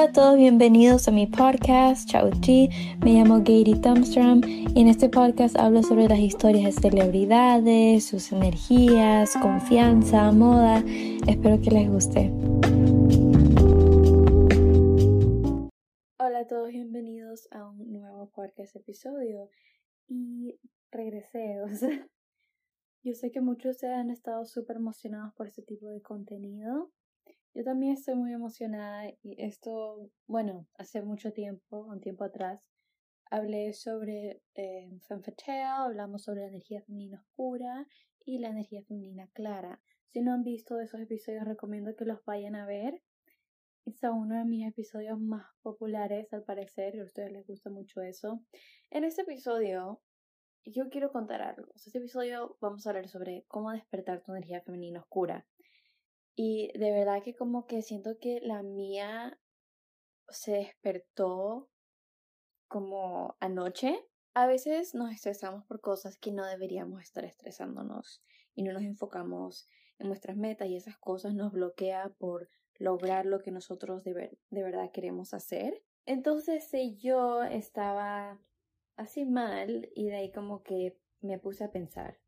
Hola a todos, bienvenidos a mi podcast, Chao Chi. Me llamo Gary Thumbstrom y en este podcast hablo sobre las historias de celebridades, sus energías, confianza, moda. Espero que les guste. Hola a todos, bienvenidos a un nuevo podcast episodio. Y regresé, yo sé que muchos ustedes han estado súper emocionados por este tipo de contenido yo también estoy muy emocionada y esto, bueno, hace mucho tiempo, un tiempo atrás, hablé sobre eh, Femme hablamos sobre la energía femenina oscura y la energía femenina clara. Si no han visto esos episodios, recomiendo que los vayan a ver. Es uno de mis episodios más populares, al parecer, a ustedes les gusta mucho eso. En este episodio, yo quiero contar algo. En este episodio vamos a hablar sobre cómo despertar tu energía femenina oscura. Y de verdad que como que siento que la mía se despertó como anoche. A veces nos estresamos por cosas que no deberíamos estar estresándonos y no nos enfocamos en nuestras metas y esas cosas nos bloquea por lograr lo que nosotros de, de verdad queremos hacer. Entonces si yo estaba así mal y de ahí como que me puse a pensar,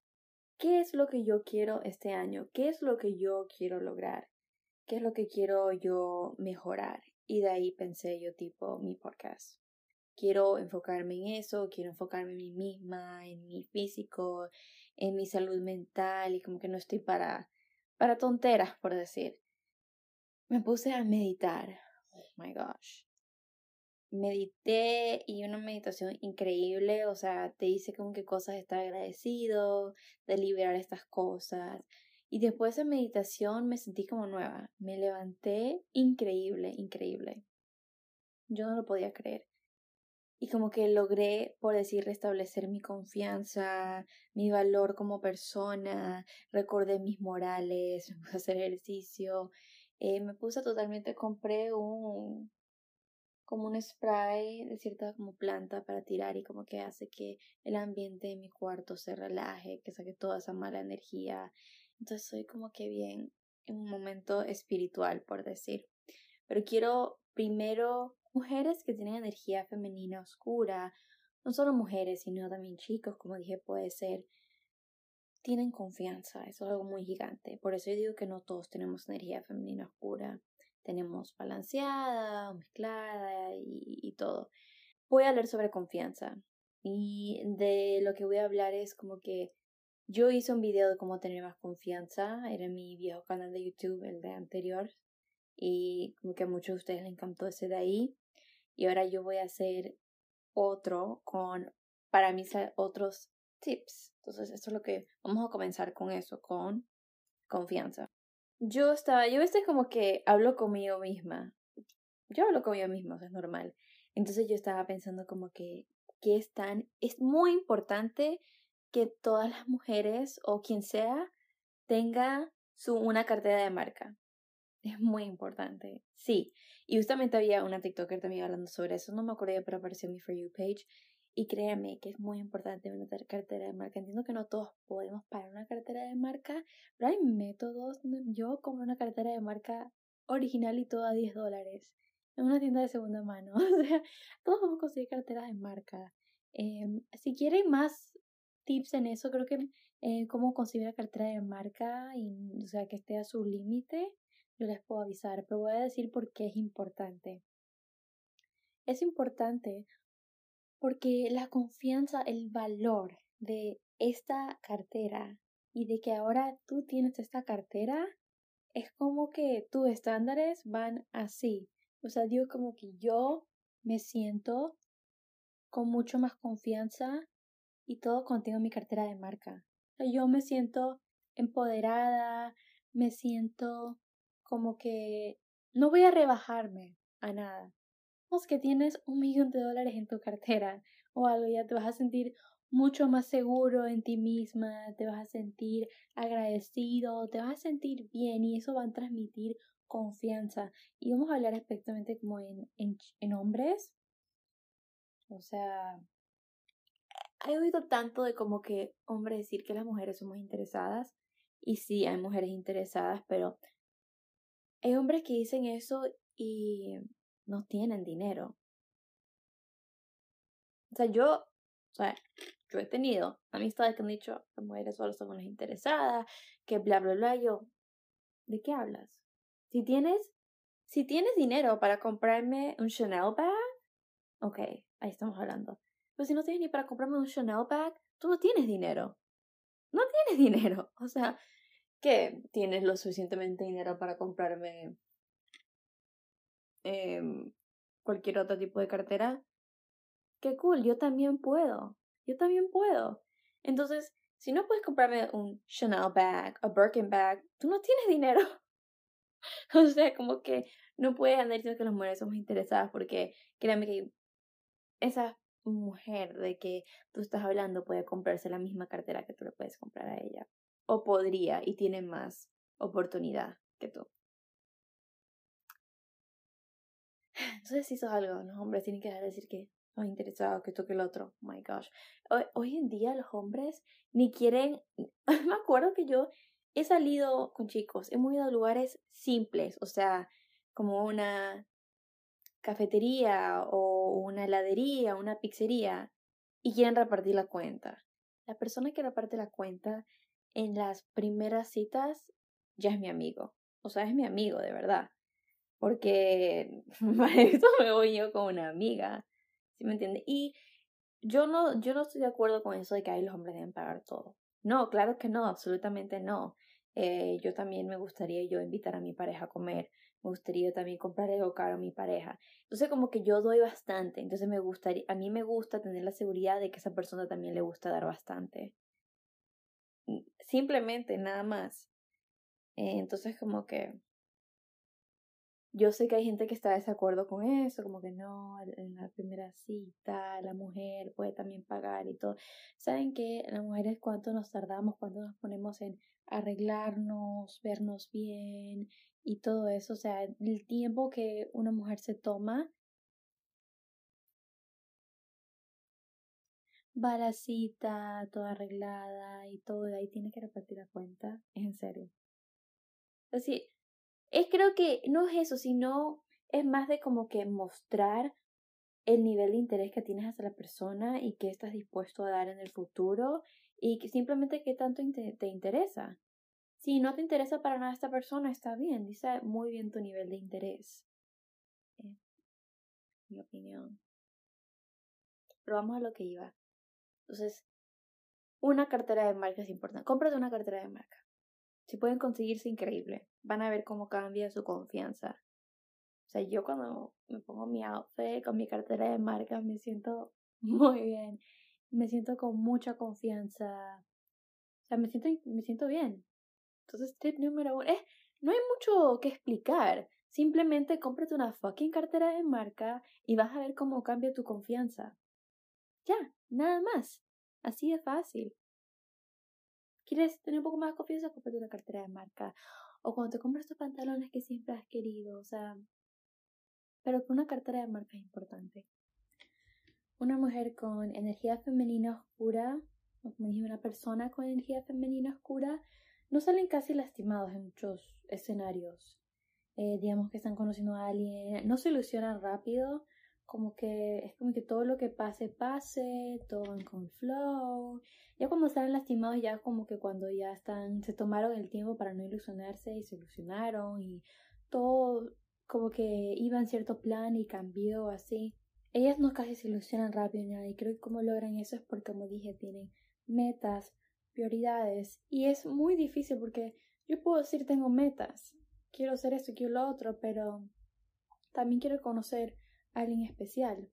¿Qué es lo que yo quiero este año? ¿Qué es lo que yo quiero lograr? ¿Qué es lo que quiero yo mejorar? Y de ahí pensé yo tipo mi podcast. Quiero enfocarme en eso, quiero enfocarme en mí misma, en mi físico, en mi salud mental y como que no estoy para para tonteras, por decir. Me puse a meditar. Oh my gosh medité y una meditación increíble, o sea, te dice como que cosas estar agradecido, de liberar estas cosas. Y después de meditación me sentí como nueva, me levanté increíble, increíble. Yo no lo podía creer. Y como que logré, por decir, restablecer mi confianza, mi valor como persona, recordé mis morales, me puse a hacer ejercicio, eh, me puse totalmente, compré un, como un spray de cierta como planta para tirar y como que hace que el ambiente de mi cuarto se relaje, que saque toda esa mala energía. Entonces soy como que bien en un momento espiritual, por decir. Pero quiero primero mujeres que tienen energía femenina oscura, no solo mujeres, sino también chicos, como dije, puede ser, tienen confianza, eso es algo muy gigante. Por eso yo digo que no todos tenemos energía femenina oscura tenemos balanceada, mezclada y, todo. Voy a hablar sobre confianza y de lo que voy a hablar es como que yo hice un video de cómo tener más confianza, era mi viejo canal de YouTube, el de anterior, y como que a muchos de ustedes les encantó ese de ahí. Y ahora yo voy a hacer otro con, para mí, otros tips. Entonces, esto es lo que vamos a comenzar con eso, con confianza yo estaba, yo este como que hablo conmigo misma. Yo hablo conmigo misma, es normal. Entonces yo estaba pensando como que, que es tan, es muy importante que todas las mujeres o quien sea tenga su, una cartera de marca. Es muy importante. Sí. Y justamente había una TikToker también hablando sobre eso. No me acuerdo, pero apareció en mi For You page. Y créanme que es muy importante una cartera de marca. Entiendo que no todos podemos pagar una cartera de marca, pero hay métodos. Yo compro una cartera de marca original y todo a 10 dólares en una tienda de segunda mano. O sea, todos a conseguir carteras de marca. Em, si quieren más tips en eso, creo que eh, cómo conseguir una cartera de marca y, o sea, que esté a su límite, yo les puedo avisar, pero voy a decir por qué es importante. Es importante porque la confianza, el valor de esta cartera y de que ahora tú tienes esta cartera, es como que tus estándares van así. O sea, digo como que yo me siento con mucho más confianza y todo contigo mi cartera de marca. O sea, yo me siento empoderada, me siento como que no voy a rebajarme a nada que tienes un millón de dólares en tu cartera o algo, ya te vas a sentir mucho más seguro en ti misma, te vas a sentir agradecido, te vas a sentir bien y eso va a transmitir confianza. Y vamos a hablar específicamente como en, en, en hombres. O sea, he oído tanto de como que hombres decir que las mujeres somos interesadas. Y sí, hay mujeres interesadas, pero hay hombres que dicen eso y no tienen dinero. O sea, yo, o sea, yo he tenido amistades que han dicho, las mujeres solo son unas interesadas, que bla, bla, bla. Yo, ¿de qué hablas? Si tienes, si tienes dinero para comprarme un Chanel bag, ok, ahí estamos hablando. Pero si no tienes ni para comprarme un Chanel bag, tú no tienes dinero. No tienes dinero. O sea, que tienes lo suficientemente dinero para comprarme em, cualquier otro tipo de cartera. Qué cool, yo también puedo. Yo también puedo. Entonces, si no puedes comprarme un Chanel bag o Birkin bag, tú no tienes dinero. o sea, como que no puedes andar diciendo que las mujeres somos interesadas porque créanme que esa mujer de que tú estás hablando puede comprarse la misma cartera que tú le puedes comprar a ella. O podría y tiene más oportunidad que tú. Entonces, si sos algo, los hombres tienen que dejar de decir que no interesado, que esto que el otro. Oh my gosh. Hoy, en día los hombres ni quieren. Me acuerdo que yo he salido con chicos, he movido a lugares simples, o sea, como una cafetería o una heladería, una pizzería, y quieren repartir la cuenta. La persona que reparte la cuenta en las primeras citas ya es mi amigo. O sea, es mi amigo, de verdad. Porque para esto me voy yo con una amiga. ¿Sí me entiende? Y yo no, yo no estoy de acuerdo con eso de que ahí los hombres deben pagar todo. No, claro que no, absolutamente no. Eh, yo también me gustaría yo invitar a mi pareja a comer, me gustaría también comprar algo caro a mi pareja. Entonces como que yo doy bastante, entonces me gustaría, a mí me gusta tener la seguridad de que esa persona también le gusta dar bastante. Mm, simplemente, nada más. Eh, entonces como que yo sé que hay gente que está de desacuerdo con eso, como que no, en la primera cita la mujer puede también pagar y todo. ¿Saben que las mujeres cuánto nos tardamos cuando nos ponemos en arreglarnos, vernos bien y todo eso? O sea, el tiempo que una mujer se toma va a la cita, toda arreglada y todo, ahí tiene que repartir la cuenta, es en serio. Así, es creo que no es eso, sino es más de como que mostrar el nivel de interés que tienes hacia la persona y qué estás dispuesto a dar en el futuro y que simplemente qué tanto te interesa. Si no te interesa para nada esta persona, está bien, dice muy bien tu nivel de interés. Eh, mi opinión. Pero vamos a lo que iba. Entonces, una cartera de marca es importante. Cómprate una cartera de marca. Si pueden conseguirse, increíble. Van a ver cómo cambia su confianza. O sea, yo cuando me pongo mi outfit con mi cartera de marca me siento muy bien. Me siento con mucha confianza. O sea, me siento, me siento bien. Entonces, tip número uno. Eh, no hay mucho que explicar. Simplemente cómprate una fucking cartera de marca y vas a ver cómo cambia tu confianza. Ya, nada más. Así de fácil. ¿Quieres tener un poco más de confianza? Cómprate una cartera de marca. O cuando te compras tus pantalones que siempre has querido. O sea, pero una cartera de marca es importante. Una mujer con energía femenina oscura, o como dije, una persona con energía femenina oscura, no salen casi lastimados en muchos escenarios. Eh, digamos que están conociendo a alguien, no se ilusionan rápido, como que es como que todo lo que pase, pase, todo van con flow. Ya cuando salen lastimados, ya como que cuando ya están, se tomaron el tiempo para no ilusionarse y se ilusionaron y todo como que iba en cierto plan y cambió así. Ellas no casi se ilusionan rápido nada y creo que como logran eso es porque como dije tienen metas, prioridades y es muy difícil porque yo puedo decir tengo metas, quiero hacer esto, quiero lo otro, pero también quiero conocer alguien especial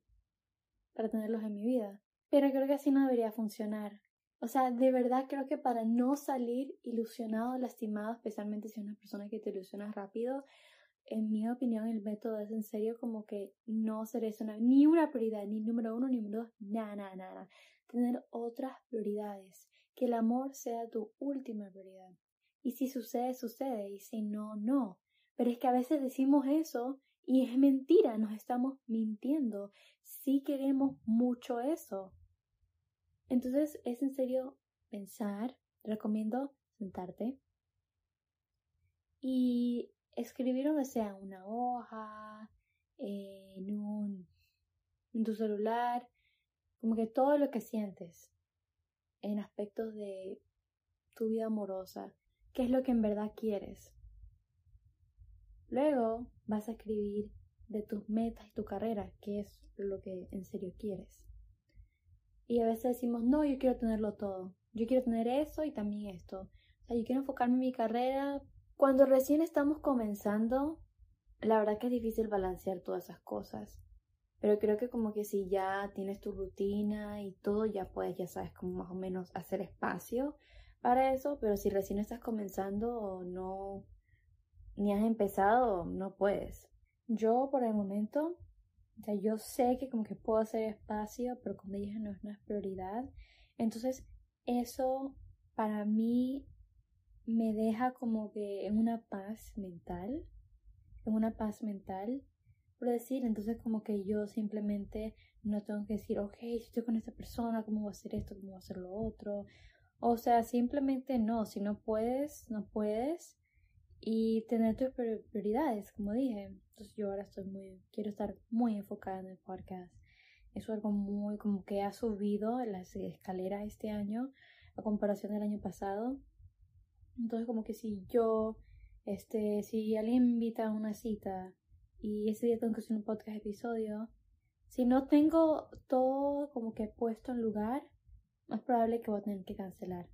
para tenerlos en mi vida. Pero creo que así no debería funcionar. O sea, de verdad creo que para no salir ilusionado, lastimado, especialmente si es una persona que te ilusiona rápido, en mi opinión el método es en serio como que no ser eso ni una prioridad, ni número uno, ni número dos, nada, nada, nada. Tener otras prioridades. Que el amor sea tu última prioridad. Y si sucede, sucede. Y si no, no. Pero es que a veces decimos eso y es mentira, nos estamos mintiendo. Sí queremos mucho eso. Entonces es en serio pensar, recomiendo sentarte y escribir donde sea una hoja, en un en tu celular, como que todo lo que sientes en aspectos de tu vida amorosa, qué es lo que en verdad quieres. Luego vas a escribir de tus metas y tu carrera, qué es lo que en serio quieres. Y a veces decimos, no, yo quiero tenerlo todo. Yo quiero tener eso y también esto. O sea, yo quiero enfocarme en mi carrera. Cuando recién estamos comenzando, la verdad que es difícil balancear todas esas cosas. Pero creo que como que si ya tienes tu rutina y todo, ya puedes, ya sabes, como más o menos hacer espacio para eso. Pero si recién estás comenzando no, ni has empezado, no puedes. Yo por el momento, o sea, yo sé que como que puedo hacer espacio, pero como dije, no es una prioridad. Entonces, eso para mí me deja como que en una paz mental, en una paz mental por decir, entonces como que yo simplemente no tengo que decir, ok, si estoy con esta persona, ¿cómo voy a hacer esto? ¿Cómo voy a hacer lo otro? O sea, simplemente no, si no puedes, no puedes. Y tener tus prioridades, como dije. Entonces yo ahora estoy muy, quiero estar muy enfocada en el podcast. Es algo muy, como que ha subido las escaleras este año a comparación del año pasado. Entonces como que si yo, este, si alguien me invita a una cita y ese día tengo que hacer un podcast episodio. Si no tengo todo como que puesto en lugar, más probable que voy a tener que cancelar.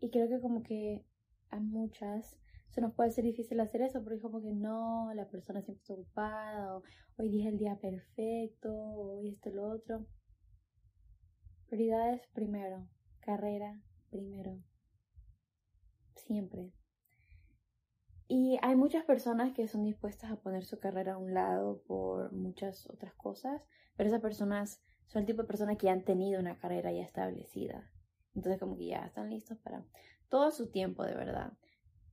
Y creo que como que a muchas se nos puede ser difícil hacer eso porque como que no, la persona siempre está ocupada, o hoy día es el día perfecto, o hoy esto lo otro. Prioridades primero, carrera primero. Siempre. Y hay muchas personas que son dispuestas a poner su carrera a un lado por muchas otras cosas, pero esas personas son el tipo de personas que ya han tenido una carrera ya establecida. Entonces como que ya están listos para todo su tiempo, de verdad.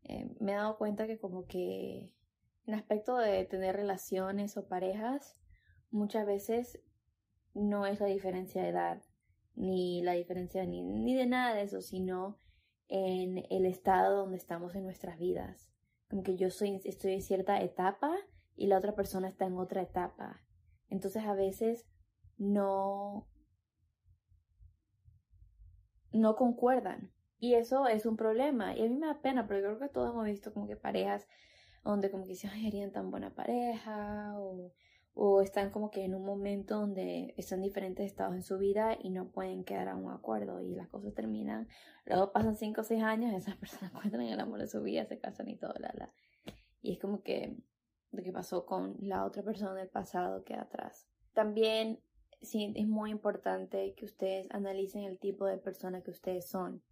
Eh, me he dado cuenta que como que en aspecto de tener relaciones o parejas, muchas veces no es la diferencia de edad, ni la diferencia ni, ni de nada de eso, sino en el estado donde estamos en nuestras vidas como que yo soy, estoy en cierta etapa y la otra persona está en otra etapa. Entonces a veces no, no concuerdan. Y eso es un problema. Y a mí me da pena, pero yo creo que todos hemos visto como que parejas donde como que dicen, ay, harían tan buena pareja, o o están como que en un momento donde están diferentes estados en su vida y no pueden quedar a un acuerdo y las cosas terminan. Luego pasan cinco o seis años, esas personas encuentran el amor de su vida, se casan y todo, la, la. Y es como que lo que pasó con la otra persona del pasado queda atrás. También sí, es muy importante que ustedes analicen el tipo de persona que ustedes son.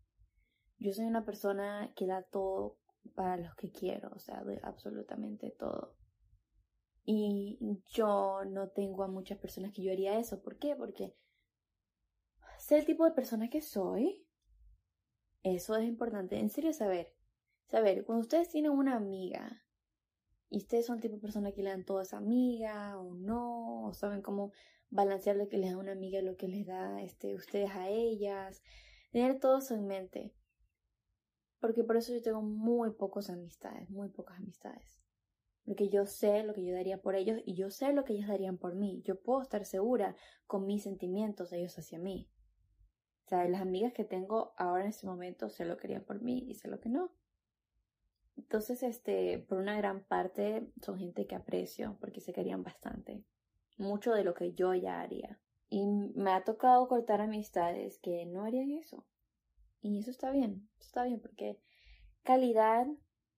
Yo soy una persona que da todo para los que quiero, o sea, de absolutamente todo. Y yo no tengo a muchas personas que yo haría eso. ¿Por qué? Porque sé el tipo de persona que soy. Eso es importante. En serio, saber. Saber, cuando ustedes tienen una amiga y ustedes son el tipo de persona que le dan todo a esa amiga o no, o saben cómo balancear lo que les da una amiga y lo que les da este, ustedes a ellas. Tener todo eso en mente. Porque por eso yo tengo muy pocas amistades, muy pocas amistades porque yo sé lo que yo daría por ellos y yo sé lo que ellos darían por mí. Yo puedo estar segura con mis sentimientos de ellos hacia mí. O sea, las amigas que tengo ahora en este momento sé lo que harían por mí y sé lo que no. Entonces, este, por una gran parte son gente que aprecio porque se querían bastante. Mucho de lo que yo ya haría. Y me ha tocado cortar amistades que no harían eso. Y eso está bien, eso está bien porque calidad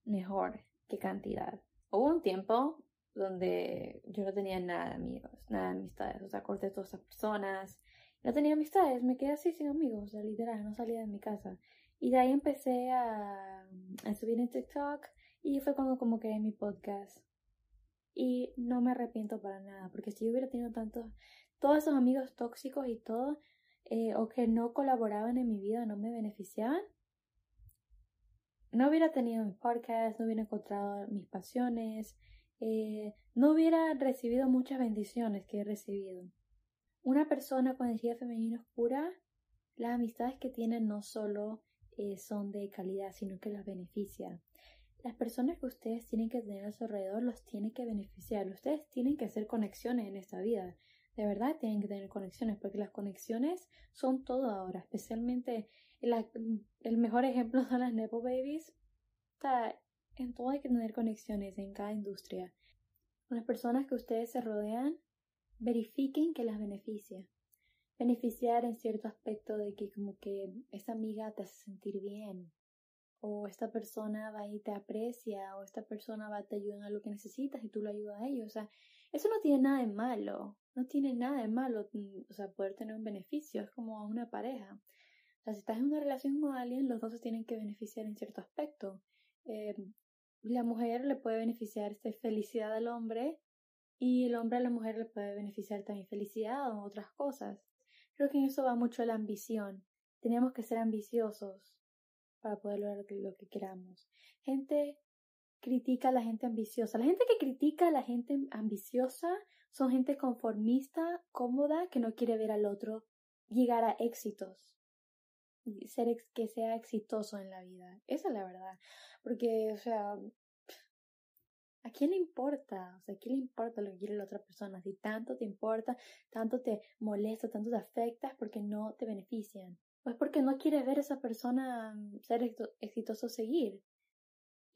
mejor que cantidad. Hubo un tiempo donde yo no tenía nada de amigos, nada de amistades, o sea, corté todas esas personas, no tenía amistades, me quedé así sin amigos, o sea, literal, no salía de mi casa. Y de ahí empecé a, a subir en TikTok y fue cuando como creé mi podcast. Y no me arrepiento para nada, porque si yo hubiera tenido tantos, todos esos amigos tóxicos y todo, eh, o que no colaboraban en mi vida, no me beneficiaban, no hubiera tenido mi podcast, no hubiera encontrado mis pasiones, eh, no hubiera recibido muchas bendiciones que he recibido. Una persona con energía femenina oscura, las amistades que tiene no solo eh, son de calidad, sino que las beneficia. las personas que ustedes tienen que tener a su alrededor los tienen que beneficiar. Ustedes tienen que hacer conexiones en esta vida. De verdad tienen que tener conexiones porque las conexiones son todo ahora. Especialmente el mejor ejemplo son las Nepo Babies. en todo hay que tener conexiones en cada industria. Con las personas que ustedes se rodean, verifiquen que las beneficia. Beneficiar en cierto aspecto de que como que esa amiga te hace sentir bien, o esta persona va y te aprecia, o esta persona va te ayuda en lo que necesitas y tú lo ayudas a ellos. O sea, eso no tiene nada de malo, no tiene nada de malo, mm, o sea, poder tener un beneficio, es como una pareja. O sea, si estás en una relación con alguien, los dos se tienen que beneficiar en cierto aspecto. Eh, la mujer le puede beneficiar esta felicidad al hombre y el hombre a la mujer le puede beneficiar también felicidad o otras cosas. Creo que en eso va mucho la ambición. Tenemos que ser ambiciosos para poder lograr lo que, queramos. Gente critica a la gente ambiciosa. La gente que critica a la gente ambiciosa son gente conformista, cómoda, que no quiere ver al otro llegar a éxitos. Ser que sea exitoso en la vida. Esa es la verdad. Porque, o sea, ¿a quién le importa? O sea, ¿a quién le importa lo que quiere la otra persona? Si tanto te importa, tanto te molesta, tanto te afecta, porque no te benefician. Pues porque no quieres ver a esa persona mm, ser exitoso seguir.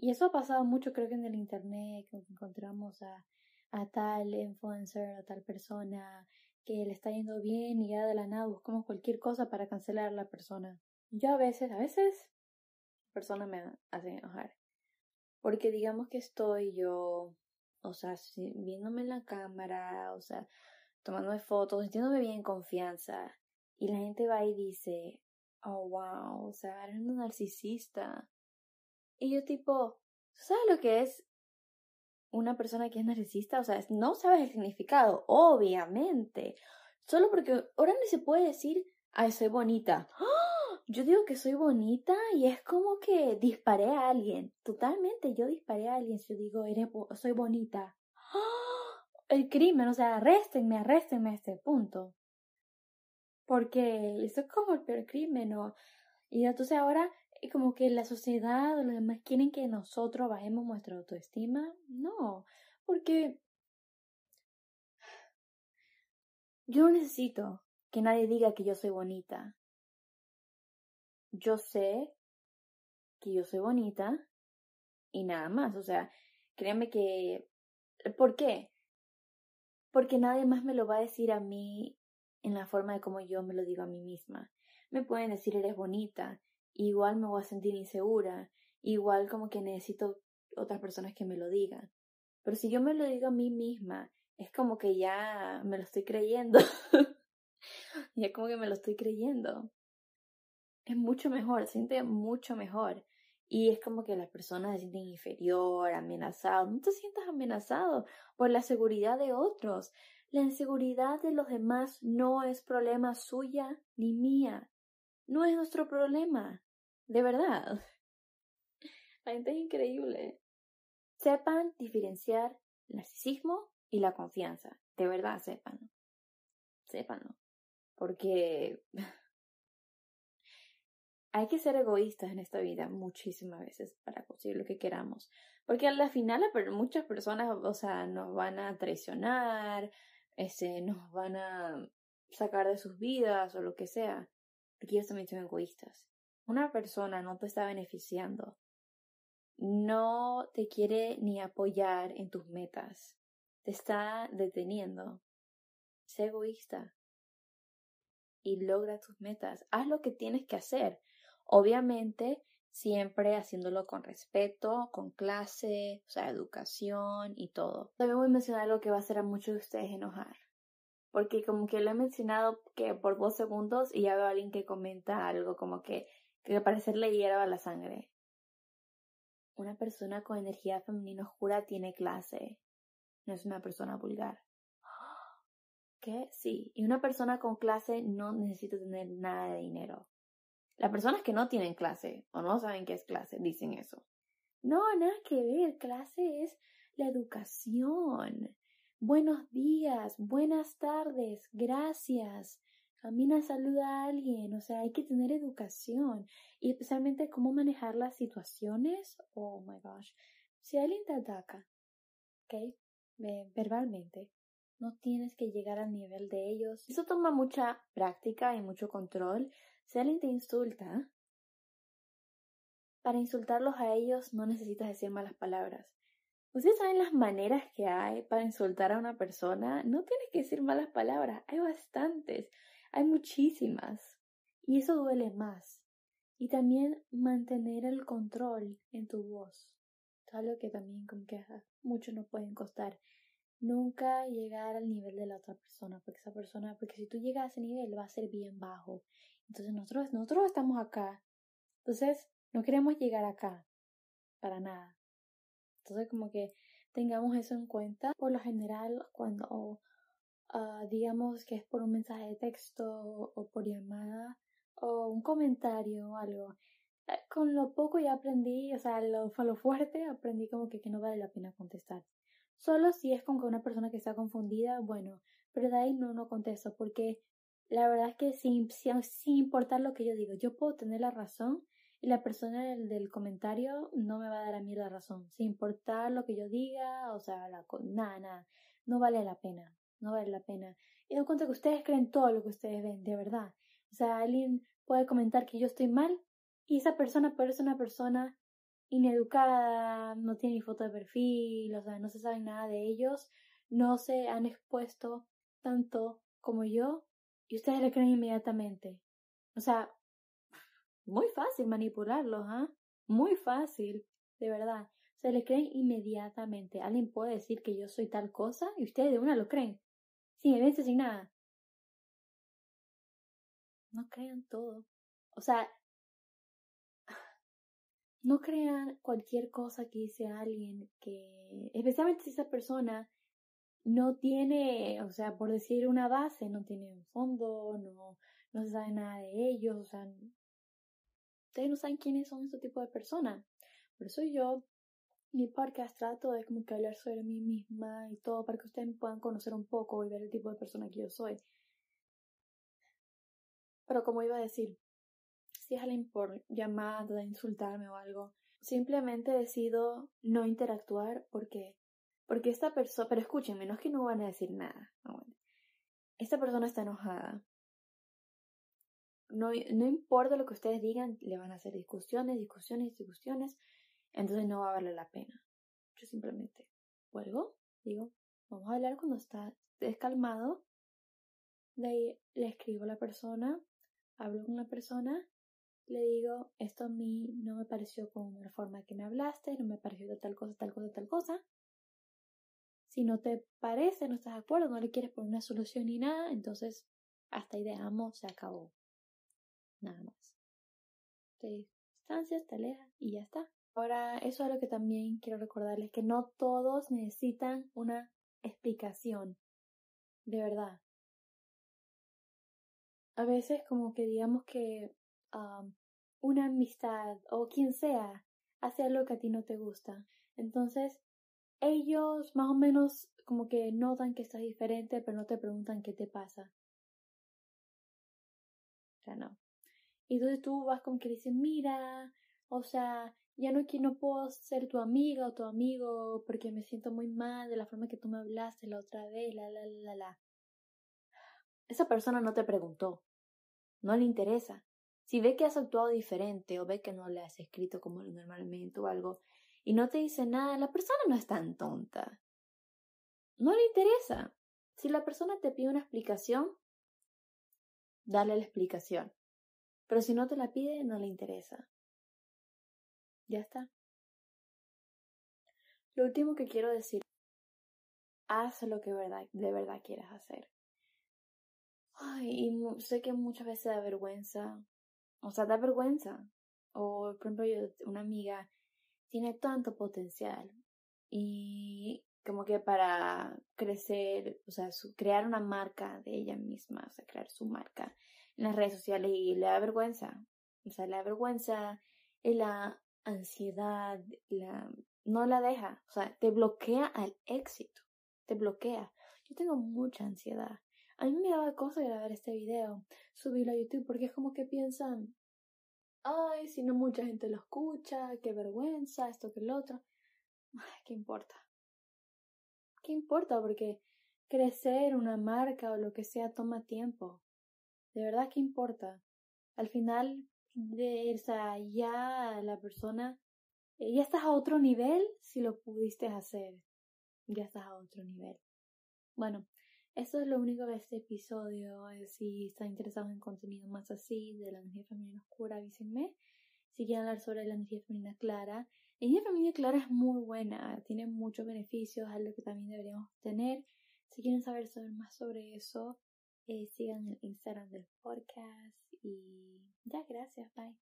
Y eso ha pasado mucho, creo que en el internet, que encontramos a, tal influencer, a tal persona que le está yendo bien y ya de la nada buscamos cualquier cosa para cancelar a la persona. Yo a veces, a veces, persona me hace enojar. Porque digamos que estoy yo, o sea, viéndome en la cámara, o sea, tomándome fotos, sintiéndome bien en confianza. Y la gente va y dice, oh, wow, o sea, eres un narcisista. Y yo tipo, ¿sabes lo que es una persona que es narcisista? O sea, no sabes el significado, obviamente. Solo porque ahora ni se puede decir, ay, soy bonita. Yo digo que soy bonita y es como que disparé a alguien. Totalmente, yo disparé a alguien si yo digo, eres soy bonita. El crimen, o sea, arréstenme, arréstenme a este punto porque eso es como el peor crimen, ¿no? Y entonces ahora como que la sociedad o los demás quieren que nosotros bajemos nuestra autoestima. No, porque yo no necesito que nadie diga que yo soy bonita. Yo sé que yo soy bonita y nada más. O sea, créanme que... ¿Por qué? Porque nadie más me lo va a decir a mí en la forma de como yo me lo digo a mí misma. Me pueden decir eres bonita, igual me voy a sentir insegura, igual como que necesito otras personas que me lo digan. Pero si yo me lo digo a mí misma, es como que ya me lo estoy creyendo. ya como que me lo estoy creyendo. Es mucho mejor, se siente mucho mejor. Y es como que las personas se sienten inferior, amenazados. No te sientas amenazado por la seguridad de otros. La inseguridad de los demás no es problema suya ni mía. No es nuestro problema. De verdad. La gente es increíble. Sepan diferenciar el narcisismo y la confianza. De verdad, sépanlo. Sépanlo. Porque hay que ser egoístas en esta vida muchísimas veces para conseguir lo que queramos. Porque al final muchas personas, o sea, nos van a traicionar, este, nos van a sacar de sus vidas o lo que sea, porque ellos también son egoístas. Una persona no te está beneficiando, no te quiere ni apoyar en tus metas, te está deteniendo. Sé egoísta y logra tus metas. Haz lo que tienes que hacer. Obviamente, siempre haciéndolo con respeto, con clase, o sea, educación y todo. También voy a mencionar algo que va a hacer a muchos de ustedes enojar. Porque como que lo he mencionado que por dos segundos y ya veo a alguien que comenta algo como que, que al parecer le hierva la sangre. Una persona con energía femenina oscura tiene clase. No es una persona vulgar. ¿Qué? Sí. Y una persona con clase no necesita tener nada de dinero. Las personas que no tienen clase o no saben qué es clase dicen eso. No, nada que ver. Clase es la educación. Buenos días, buenas tardes, gracias. Camina, saluda a alguien, o sea, hay que tener educación y especialmente cómo manejar las situaciones. Oh my gosh, si alguien te ataca, ¿ok? verbalmente, no tienes que llegar al nivel de ellos. Eso toma mucha práctica y mucho control. Si alguien te insulta, para insultarlos a ellos no necesitas decir malas palabras. Ustedes saben las maneras que hay para insultar a una persona. No tienes que decir malas palabras. Hay bastantes. Hay muchísimas. Y eso duele más. Y también mantener el control en tu voz. Algo que también como que mucho no pueden costar. Nunca llegar al nivel de la otra persona, porque esa persona, porque si tú llegas a ese nivel va a ser bien bajo. Entonces nosotros, nosotros estamos acá. Entonces no queremos llegar acá. Para nada. Entonces como que tengamos eso en cuenta. Por lo general, cuando ah, digamos que es por un mensaje de texto o por llamada o un comentario o algo, eh, con lo poco ya aprendí, o sea, lo, lo fuerte aprendí como que, que no vale la pena contestar. Solo si es con una persona que está confundida, bueno, pero de ahí no, no contesto, porque la verdad es que sin, sin, sin importar lo que yo digo, yo puedo tener la razón y la persona del, del, comentario no me va a dar a mí la razón, sin importar lo que yo diga, o sea, la, nada, nada, no vale la pena, no vale la pena. Y doy cuenta que ustedes creen todo lo que ustedes ven, de verdad. O sea, alguien puede comentar que yo estoy mal y esa persona ser una persona ineducada, no tiene ni foto de perfil, o sea, no se sabe nada de ellos, no se han expuesto tanto como yo y ustedes le creen inmediatamente. O sea, muy fácil manipularlos, ¿ah? Muy fácil, de verdad. Se le creen inmediatamente. Alguien puede decir que yo soy tal cosa y ustedes de una lo creen. Sin evidencia, sin nada. No crean todo. O sea, no crean cualquier cosa que dice alguien que, especialmente si esa persona no tiene, o sea, por decir una base, no tiene un fondo, no, no se sabe nada de ellos, o sea, ustedes no saben quiénes son este tipo de personas. Por eso yo, mi podcast trato de como que hablar sobre mí misma y todo para que ustedes puedan conocer un poco y ver el tipo de persona que yo soy. Pero como iba a decir, si es alguien por llamada, insultarme o algo, simplemente decido no interactuar porque, porque esta persona, pero escúchenme, no es que no van a decir nada. esta persona está enojada. No, no importa lo que ustedes digan, le van a hacer discusiones, discusiones, discusiones, entonces no va a valer la pena. Yo simplemente vuelvo, digo, vamos a hablar cuando está descalmado. De ahí le escribo a la persona, hablo con la persona le digo, esto a mí no me pareció como la forma que me hablaste, no me pareció tal cosa, tal cosa, tal cosa. Si no te parece, no estás de acuerdo, no le quieres poner una solución ni nada, entonces hasta ahí dejamos, se acabó. Nada más. Te distancias, te alejas y ya está. Ahora, eso es lo que también quiero recordarles, que no todos necesitan una explicación. De verdad. A veces como que digamos que una amistad o quien sea hace algo que a ti no te gusta. Entonces, ellos más o menos como que notan que estás diferente, pero no te preguntan qué te pasa. O sea, no. Y entonces tú vas como que dices, mira, o sea, ya no, no puedo ser tu amiga o tu amigo porque me siento muy mal de la forma que tú me hablaste la otra vez, la, la, la, la. Esa persona no te preguntó. No le interesa. Si ve que has actuado diferente o ve que no le has escrito como normalmente o algo y no te dice nada, la persona no es tan tonta. No le interesa. Si la persona te pide una explicación, dale la explicación. Pero si no te la pide, no le interesa. Ya está. Lo último que quiero decir, haz lo que de verdad quieras hacer. Ay, y sé que muchas veces da vergüenza o sea, da vergüenza. O, por ejemplo, yo, una amiga tiene tanto potencial y como que para crecer, o sea, crear una marca de ella misma, o sea, crear su marca en las redes sociales y le da vergüenza. O sea, le da vergüenza y la ansiedad, la, no la deja, o sea, te bloquea al éxito, te bloquea. Yo tengo mucha ansiedad. A mí me daba cosa grabar este video, subirlo a YouTube, porque es como que piensan, ay, si no mucha gente lo escucha, qué vergüenza, esto que el otro. Ay, ¿qué importa? ¿Qué importa? Porque crecer una marca o lo que sea toma tiempo. De verdad, ¿qué importa? Al final, de, o ya la persona, eh, ya estás a otro nivel si lo pudiste hacer. Ya estás a otro nivel. Bueno, eso es lo único de este episodio. Si están interesados en contenido más así de la energía femenina oscura, avísenme. Si quieren hablar sobre la energía femenina clara, la energía femenina clara es muy buena, tiene muchos beneficios, algo que también deberíamos tener. Si quieren saber, saber más sobre eso, eh, sigan el Instagram del podcast y ya, gracias, bye.